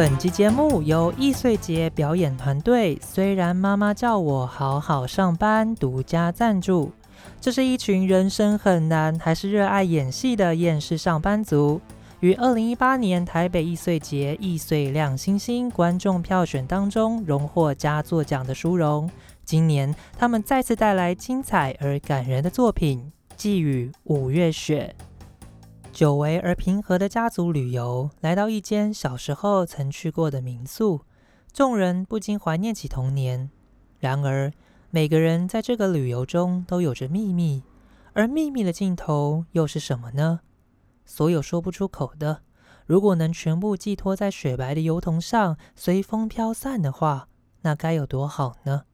本集节目由易碎节表演团队虽然妈妈叫我好好上班独家赞助。这是一群人生很难还是热爱演戏的厌世上班族，于二零一八年台北易碎节易碎亮星星观众票选当中荣获佳作奖的殊荣。今年他们再次带来精彩而感人的作品《寄语五月雪》。久违而平和的家族旅游，来到一间小时候曾去过的民宿，众人不禁怀念起童年。然而，每个人在这个旅游中都有着秘密，而秘密的尽头又是什么呢？所有说不出口的，如果能全部寄托在雪白的油桐上，随风飘散的话，那该有多好呢？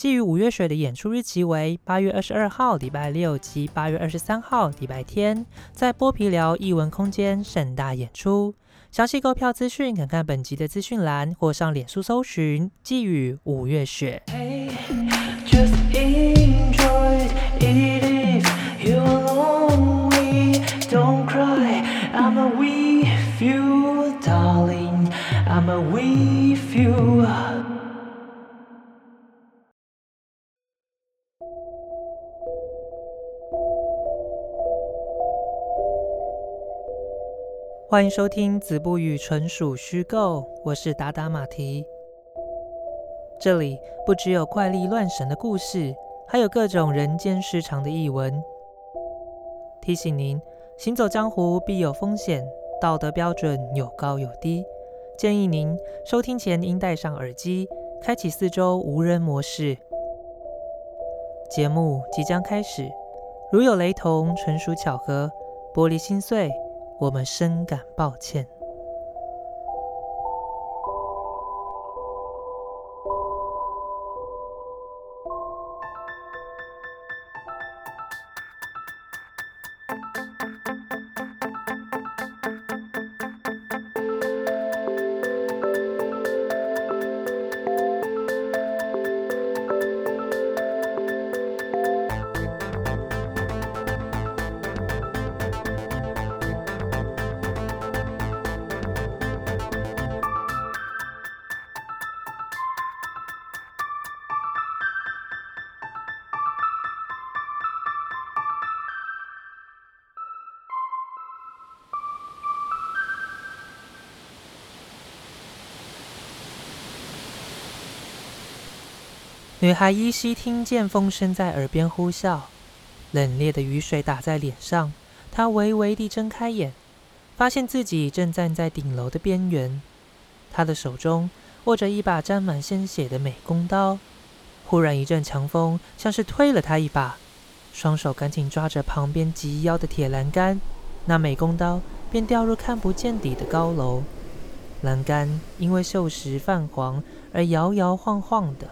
基于五月雪的演出日期为八月二十二号礼拜六及八月二十三号礼拜天，在剥皮寮艺文空间盛大演出。详细购票资讯，看看本集的资讯栏或上脸书搜寻“寄予五月雪”。欢迎收听《子不语》，纯属虚构。我是达达马蹄。这里不只有怪力乱神的故事，还有各种人间失常的译文。提醒您，行走江湖必有风险，道德标准有高有低。建议您收听前应戴上耳机，开启四周无人模式。节目即将开始，如有雷同，纯属巧合。玻璃心碎。我们深感抱歉。女孩依稀听见风声在耳边呼啸，冷冽的雨水打在脸上。她微微地睁开眼，发现自己正站在顶楼的边缘。她的手中握着一把沾满鲜血的美工刀。忽然一阵强风，像是推了她一把，双手赶紧抓着旁边及腰的铁栏杆，那美工刀便掉入看不见底的高楼。栏杆因为锈蚀泛黄而摇摇晃晃的。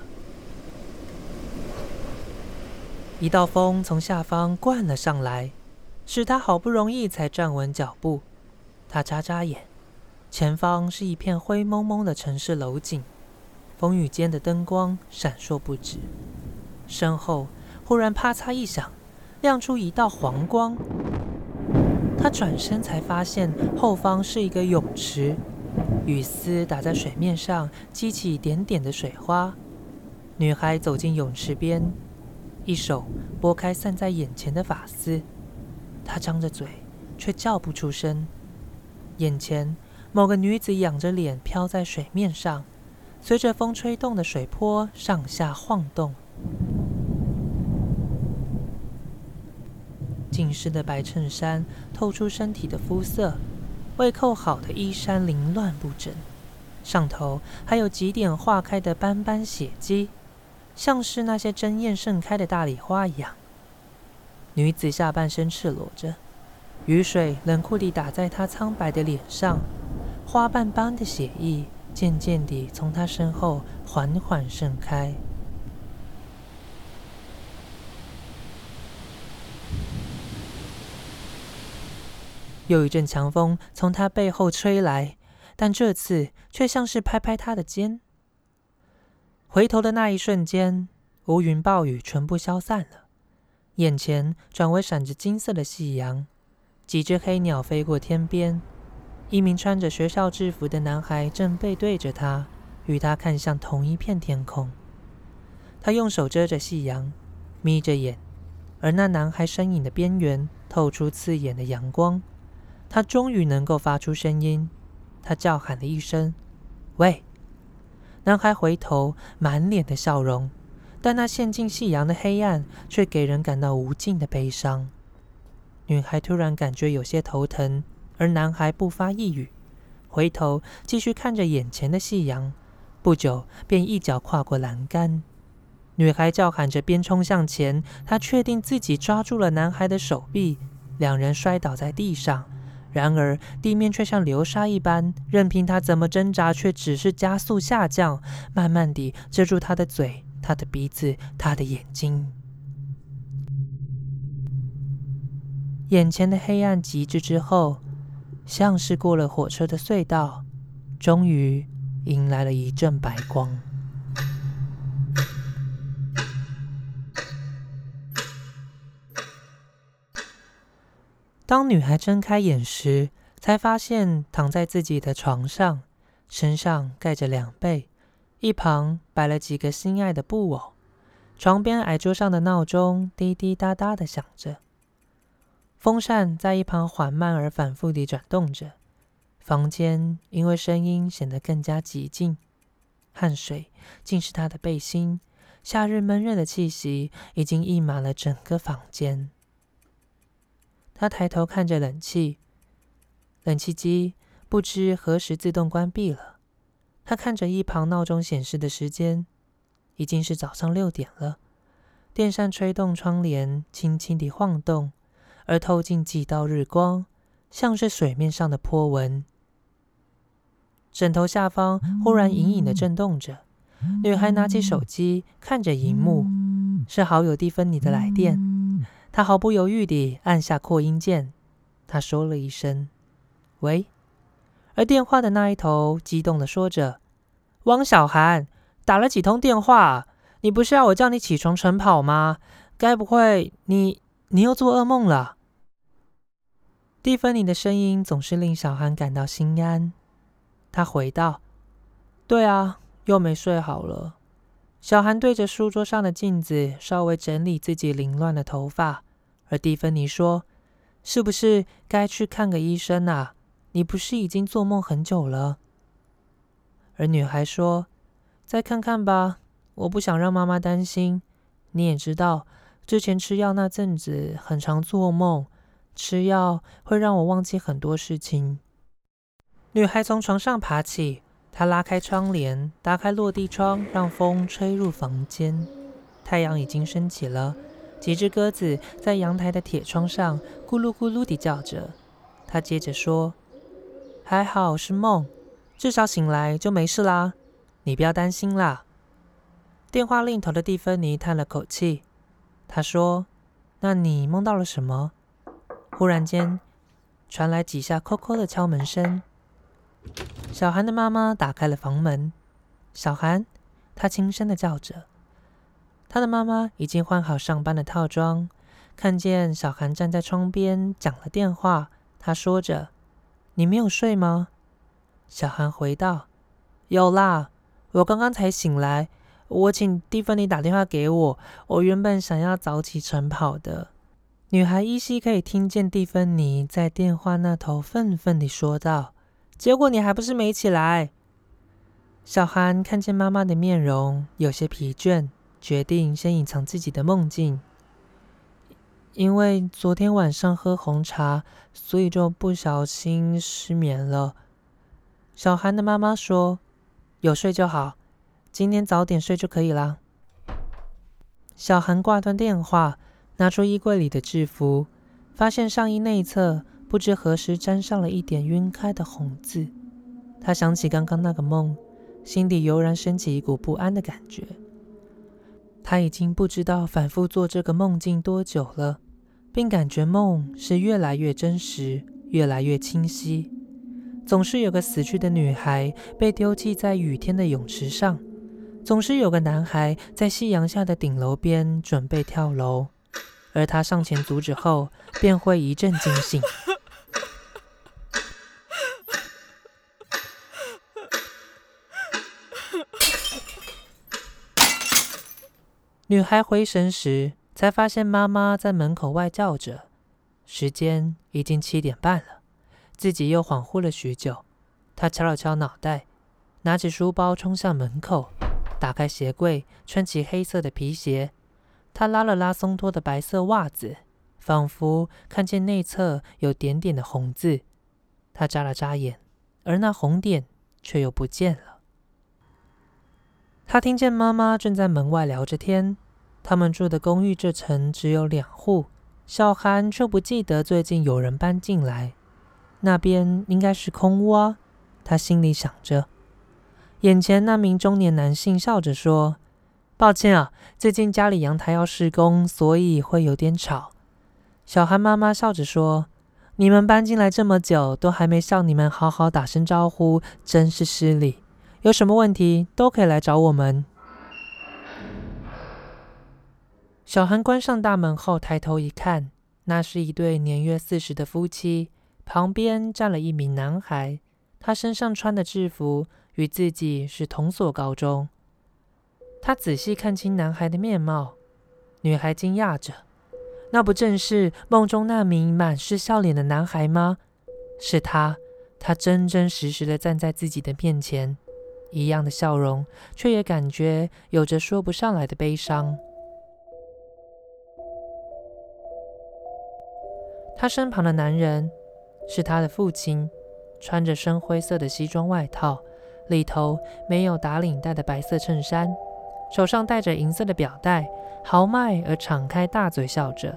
一道风从下方灌了上来，使他好不容易才站稳脚步。他眨眨眼，前方是一片灰蒙蒙的城市楼景，风雨间的灯光闪烁不止。身后忽然啪嚓一响，亮出一道黄光。他转身才发现后方是一个泳池，雨丝打在水面上，激起点点的水花。女孩走进泳池边。一手拨开散在眼前的发丝，他张着嘴，却叫不出声。眼前某个女子仰着脸飘在水面上，随着风吹动的水波上下晃动。浸湿的白衬衫透出身体的肤色，未扣好的衣衫凌乱不整，上头还有几点化开的斑斑血迹。像是那些争艳盛开的大礼花一样。女子下半身赤裸着，雨水冷酷地打在她苍白的脸上，花瓣般的血液渐渐地从她身后缓缓盛开。又一阵强风从她背后吹来，但这次却像是拍拍她的肩。回头的那一瞬间，乌云暴雨全部消散了，眼前转为闪着金色的夕阳，几只黑鸟飞过天边，一名穿着学校制服的男孩正背对着他，与他看向同一片天空。他用手遮着夕阳，眯着眼，而那男孩身影的边缘透出刺眼的阳光。他终于能够发出声音，他叫喊了一声：“喂！”男孩回头，满脸的笑容，但那陷进夕阳的黑暗却给人感到无尽的悲伤。女孩突然感觉有些头疼。而男孩不发一语，回头继续看着眼前的夕阳。不久，便一脚跨过栏杆。女孩叫喊着，边冲向前。她确定自己抓住了男孩的手臂，两人摔倒在地上。然而，地面却像流沙一般，任凭他怎么挣扎，却只是加速下降，慢慢地遮住他的嘴、他的鼻子、他的眼睛。眼前的黑暗极致之后。像是过了火车的隧道，终于迎来了一阵白光。当女孩睁开眼时，才发现躺在自己的床上，身上盖着两被，一旁摆了几个心爱的布偶，床边矮桌上的闹钟滴滴答答的响着。风扇在一旁缓慢而反复地转动着，房间因为声音显得更加寂静。汗水浸湿她的背心，夏日闷热的气息已经溢满了整个房间。他抬头看着冷气，冷气机不知何时自动关闭了。他看着一旁闹钟显示的时间，已经是早上六点了。电扇吹动窗帘，轻轻地晃动。而透进几道日光，像是水面上的波纹。枕头下方忽然隐隐的震动着。女孩拿起手机，看着荧幕，是好友蒂芬妮的来电。他毫不犹豫地按下扩音键，他说了一声“喂”，而电话的那一头激动的说着：“汪小涵，打了几通电话？你不是要我叫你起床晨跑吗？该不会你你又做噩梦了？”蒂芬妮的声音总是令小韩感到心安。他回道：“对啊，又没睡好了。”小韩对着书桌上的镜子稍微整理自己凌乱的头发，而蒂芬妮说：“是不是该去看个医生啊？你不是已经做梦很久了？”而女孩说：“再看看吧，我不想让妈妈担心。你也知道，之前吃药那阵子很常做梦。”吃药会让我忘记很多事情。女孩从床上爬起，他拉开窗帘，打开落地窗，让风吹入房间。太阳已经升起了，几只鸽子在阳台的铁窗上咕噜咕噜地叫着。他接着说：“还好是梦，至少醒来就没事啦。你不要担心啦。”电话另一头的蒂芬妮叹了口气，她说：“那你梦到了什么？”忽然间，传来几下“叩叩”的敲门声。小韩的妈妈打开了房门。小韩，她轻声的叫着。他的妈妈已经换好上班的套装，看见小韩站在窗边，讲了电话。他说着：“你没有睡吗？”小韩回道：“有啦，我刚刚才醒来。我请蒂芬妮打电话给我。我原本想要早起晨跑的。”女孩依稀可以听见蒂芬妮在电话那头愤愤地说道：“结果你还不是没起来。”小韩看见妈妈的面容有些疲倦，决定先隐藏自己的梦境。因为昨天晚上喝红茶，所以就不小心失眠了。小韩的妈妈说：“有睡就好，今天早点睡就可以了。”小韩挂断电话。拿出衣柜里的制服，发现上衣内侧不知何时沾上了一点晕开的红字。他想起刚刚那个梦，心底油然升起一股不安的感觉。他已经不知道反复做这个梦境多久了，并感觉梦是越来越真实，越来越清晰。总是有个死去的女孩被丢弃在雨天的泳池上，总是有个男孩在夕阳下的顶楼边准备跳楼。而他上前阻止后，便会一阵惊醒。女孩回神时，才发现妈妈在门口外叫着。时间已经七点半了，自己又恍惚了许久。她敲了敲脑袋，拿起书包冲向门口，打开鞋柜，穿起黑色的皮鞋。她拉了拉松脱的白色袜子，仿佛看见内侧有点点的红字。她眨了眨眼，而那红点却又不见了。他听见妈妈正在门外聊着天。他们住的公寓这层只有两户，小韩却不记得最近有人搬进来。那边应该是空屋啊，他心里想着。眼前那名中年男性笑着说。抱歉啊，最近家里阳台要施工，所以会有点吵。小韩妈妈笑着说：“你们搬进来这么久，都还没向你们好好打声招呼，真是失礼。有什么问题都可以来找我们。”小韩关上大门后，抬头一看，那是一对年约四十的夫妻，旁边站了一名男孩，他身上穿的制服与自己是同所高中。他仔细看清男孩的面貌，女孩惊讶着：“那不正是梦中那名满是笑脸的男孩吗？是他，他真真实实的站在自己的面前，一样的笑容，却也感觉有着说不上来的悲伤。”他身旁的男人是他的父亲，穿着深灰色的西装外套，里头没有打领带的白色衬衫。手上戴着银色的表带，豪迈而敞开大嘴笑着。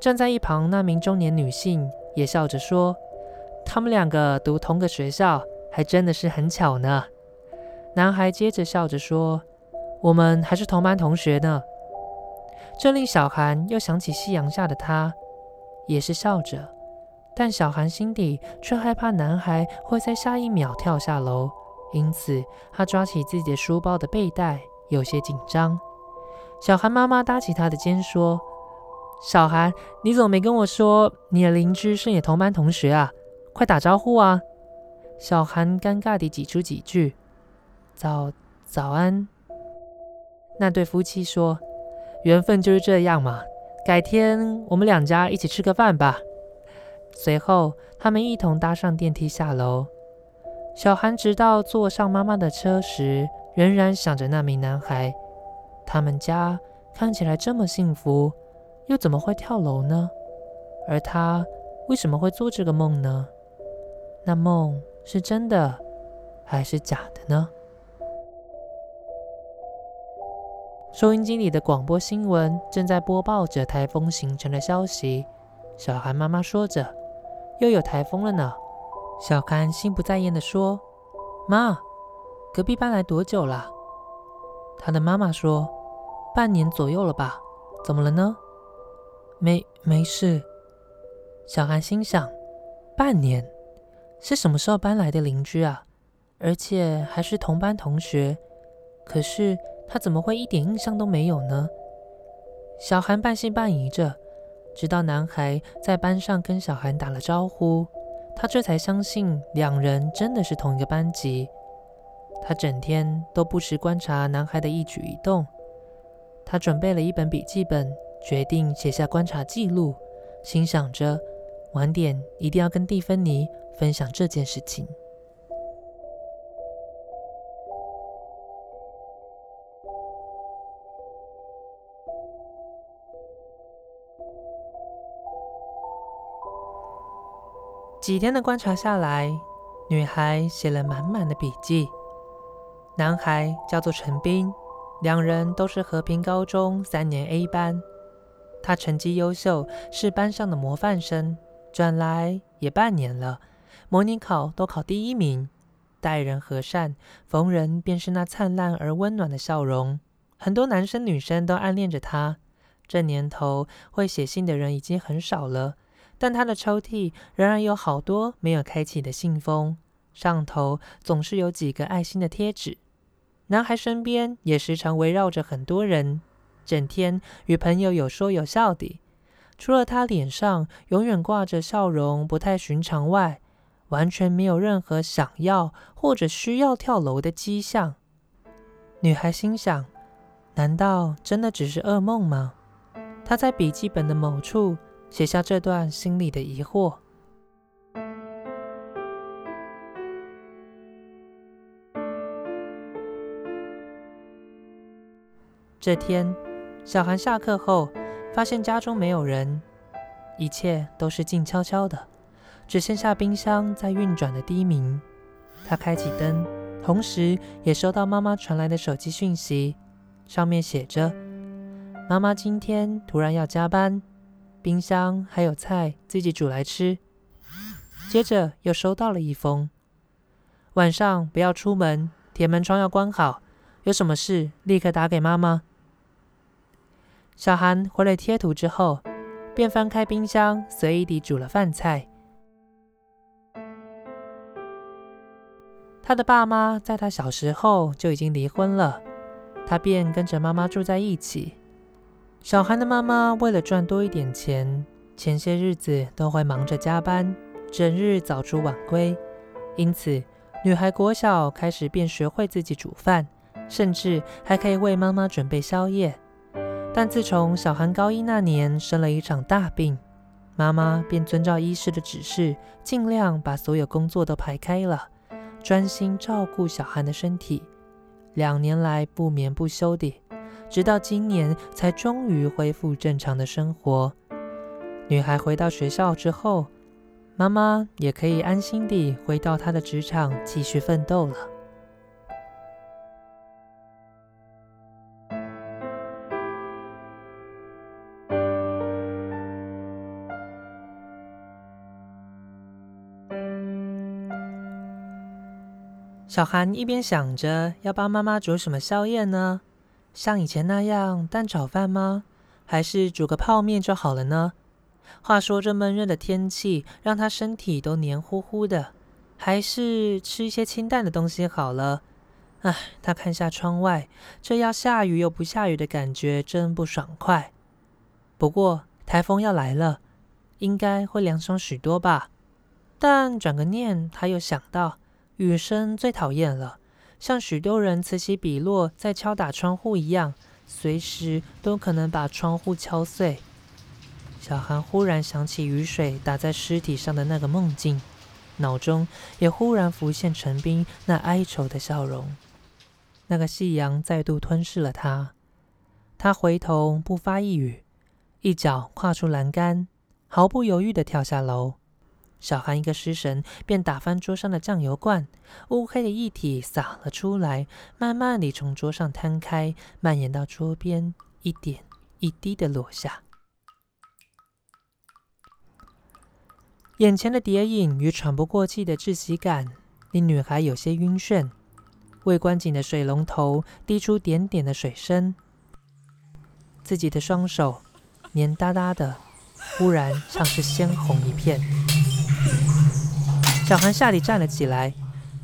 站在一旁那名中年女性也笑着说：“他们两个读同个学校，还真的是很巧呢。”男孩接着笑着说：“我们还是同班同学呢。”这令小韩又想起夕阳下的他，也是笑着，但小韩心底却害怕男孩会在下一秒跳下楼，因此他抓起自己的书包的背带。有些紧张，小韩妈妈搭起他的肩说：“小韩，你怎么没跟我说你的邻居是你同班同学啊？快打招呼啊！”小韩尴尬地挤出几句：“早早安。”那对夫妻说：“缘分就是这样嘛，改天我们两家一起吃个饭吧。”随后，他们一同搭上电梯下楼。小韩直到坐上妈妈的车时。仍然想着那名男孩，他们家看起来这么幸福，又怎么会跳楼呢？而他为什么会做这个梦呢？那梦是真的还是假的呢？收音机里的广播新闻正在播报着台风形成的消息。小韩妈妈说着：“又有台风了呢。”小韩心不在焉地说：“妈。”隔壁搬来多久了？他的妈妈说：“半年左右了吧？怎么了呢？”没没事。小韩心想：半年是什么时候搬来的邻居啊？而且还是同班同学。可是他怎么会一点印象都没有呢？小韩半信半疑着，直到男孩在班上跟小韩打了招呼，他这才相信两人真的是同一个班级。他整天都不时观察男孩的一举一动。他准备了一本笔记本，决定写下观察记录，心想着晚点一定要跟蒂芬妮分享这件事情。几天的观察下来，女孩写了满满的笔记。男孩叫做陈斌，两人都是和平高中三年 A 班。他成绩优秀，是班上的模范生。转来也半年了，模拟考都考第一名，待人和善，逢人便是那灿烂而温暖的笑容。很多男生女生都暗恋着他。这年头会写信的人已经很少了，但他的抽屉仍然有好多没有开启的信封，上头总是有几个爱心的贴纸。男孩身边也时常围绕着很多人，整天与朋友有说有笑的。除了他脸上永远挂着笑容，不太寻常外，完全没有任何想要或者需要跳楼的迹象。女孩心想：难道真的只是噩梦吗？他在笔记本的某处写下这段心里的疑惑。这天，小韩下课后发现家中没有人，一切都是静悄悄的，只剩下冰箱在运转的低鸣。他开启灯，同时也收到妈妈传来的手机讯息，上面写着：“妈妈今天突然要加班，冰箱还有菜自己煮来吃。”接着又收到了一封：“晚上不要出门，铁门窗要关好，有什么事立刻打给妈妈。”小韩回了贴图之后，便翻开冰箱，随意地煮了饭菜。他的爸妈在他小时候就已经离婚了，他便跟着妈妈住在一起。小韩的妈妈为了赚多一点钱，前些日子都会忙着加班，整日早出晚归，因此女孩国小开始便学会自己煮饭，甚至还可以为妈妈准备宵夜。但自从小韩高一那年生了一场大病，妈妈便遵照医师的指示，尽量把所有工作都排开了，专心照顾小韩的身体。两年来不眠不休地，直到今年才终于恢复正常的生活。女孩回到学校之后，妈妈也可以安心地回到她的职场继续奋斗了。小韩一边想着要帮妈妈煮什么宵夜呢？像以前那样蛋炒饭吗？还是煮个泡面就好了呢？话说这闷热的天气让他身体都黏糊糊的，还是吃一些清淡的东西好了。唉，他看下窗外，这要下雨又不下雨的感觉真不爽快。不过台风要来了，应该会凉爽许多吧。但转个念，他又想到。雨声最讨厌了，像许多人此起彼落在敲打窗户一样，随时都可能把窗户敲碎。小韩忽然想起雨水打在尸体上的那个梦境，脑中也忽然浮现陈斌那哀愁的笑容。那个夕阳再度吞噬了他，他回头不发一语，一脚跨出栏杆，毫不犹豫地跳下楼。小韩一个失神，便打翻桌上的酱油罐，乌黑的液体洒了出来，慢慢地从桌上摊开，蔓延到桌边，一点一滴的落下。眼前的谍影与喘不过气的窒息感，令女孩有些晕眩。未关紧的水龙头滴出点点的水声，自己的双手黏哒哒的，忽然像是鲜红一片。小韩吓得站了起来，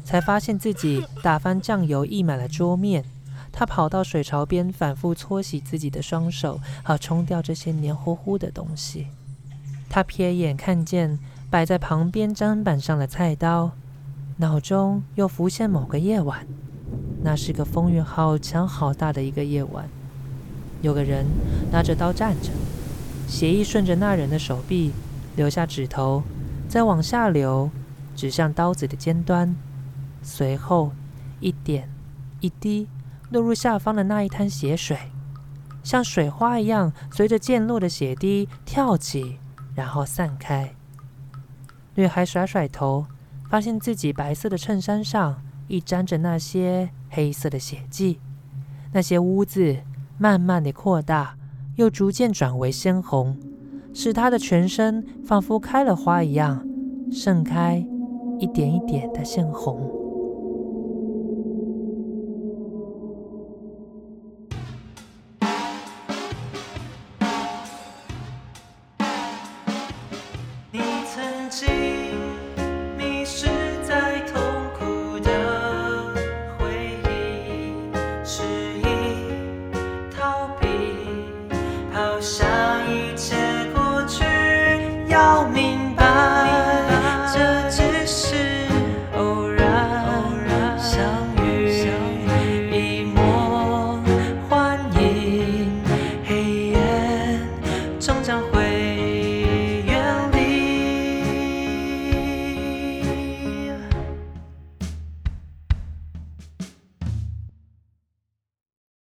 才发现自己打翻酱油溢满了桌面。他跑到水槽边，反复搓洗自己的双手，好冲掉这些黏糊糊的东西。他瞥眼看见摆在旁边砧板上的菜刀，脑中又浮现某个夜晚。那是个风雨好强好大的一个夜晚，有个人拿着刀站着，血液顺着那人的手臂留下指头，再往下流。指向刀子的尖端，随后一点一滴落入下方的那一滩血水，像水花一样，随着溅落的血滴跳起，然后散开。女孩甩甩头，发现自己白色的衬衫上亦沾着那些黑色的血迹，那些污渍慢慢的扩大，又逐渐转为鲜红，使她的全身仿佛开了花一样盛开。一点一点的鲜红。你曾经